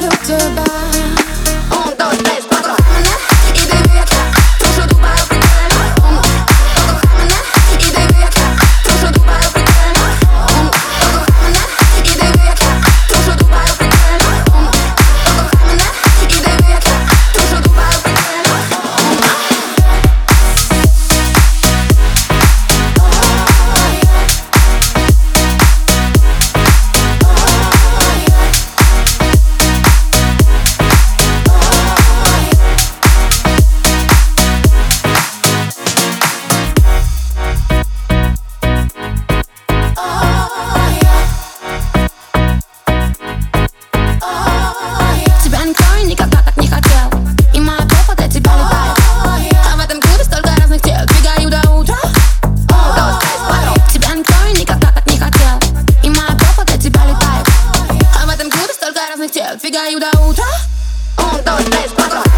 built a bar. Oh, no. Figure you the ultra Un, dos, tres, cuatro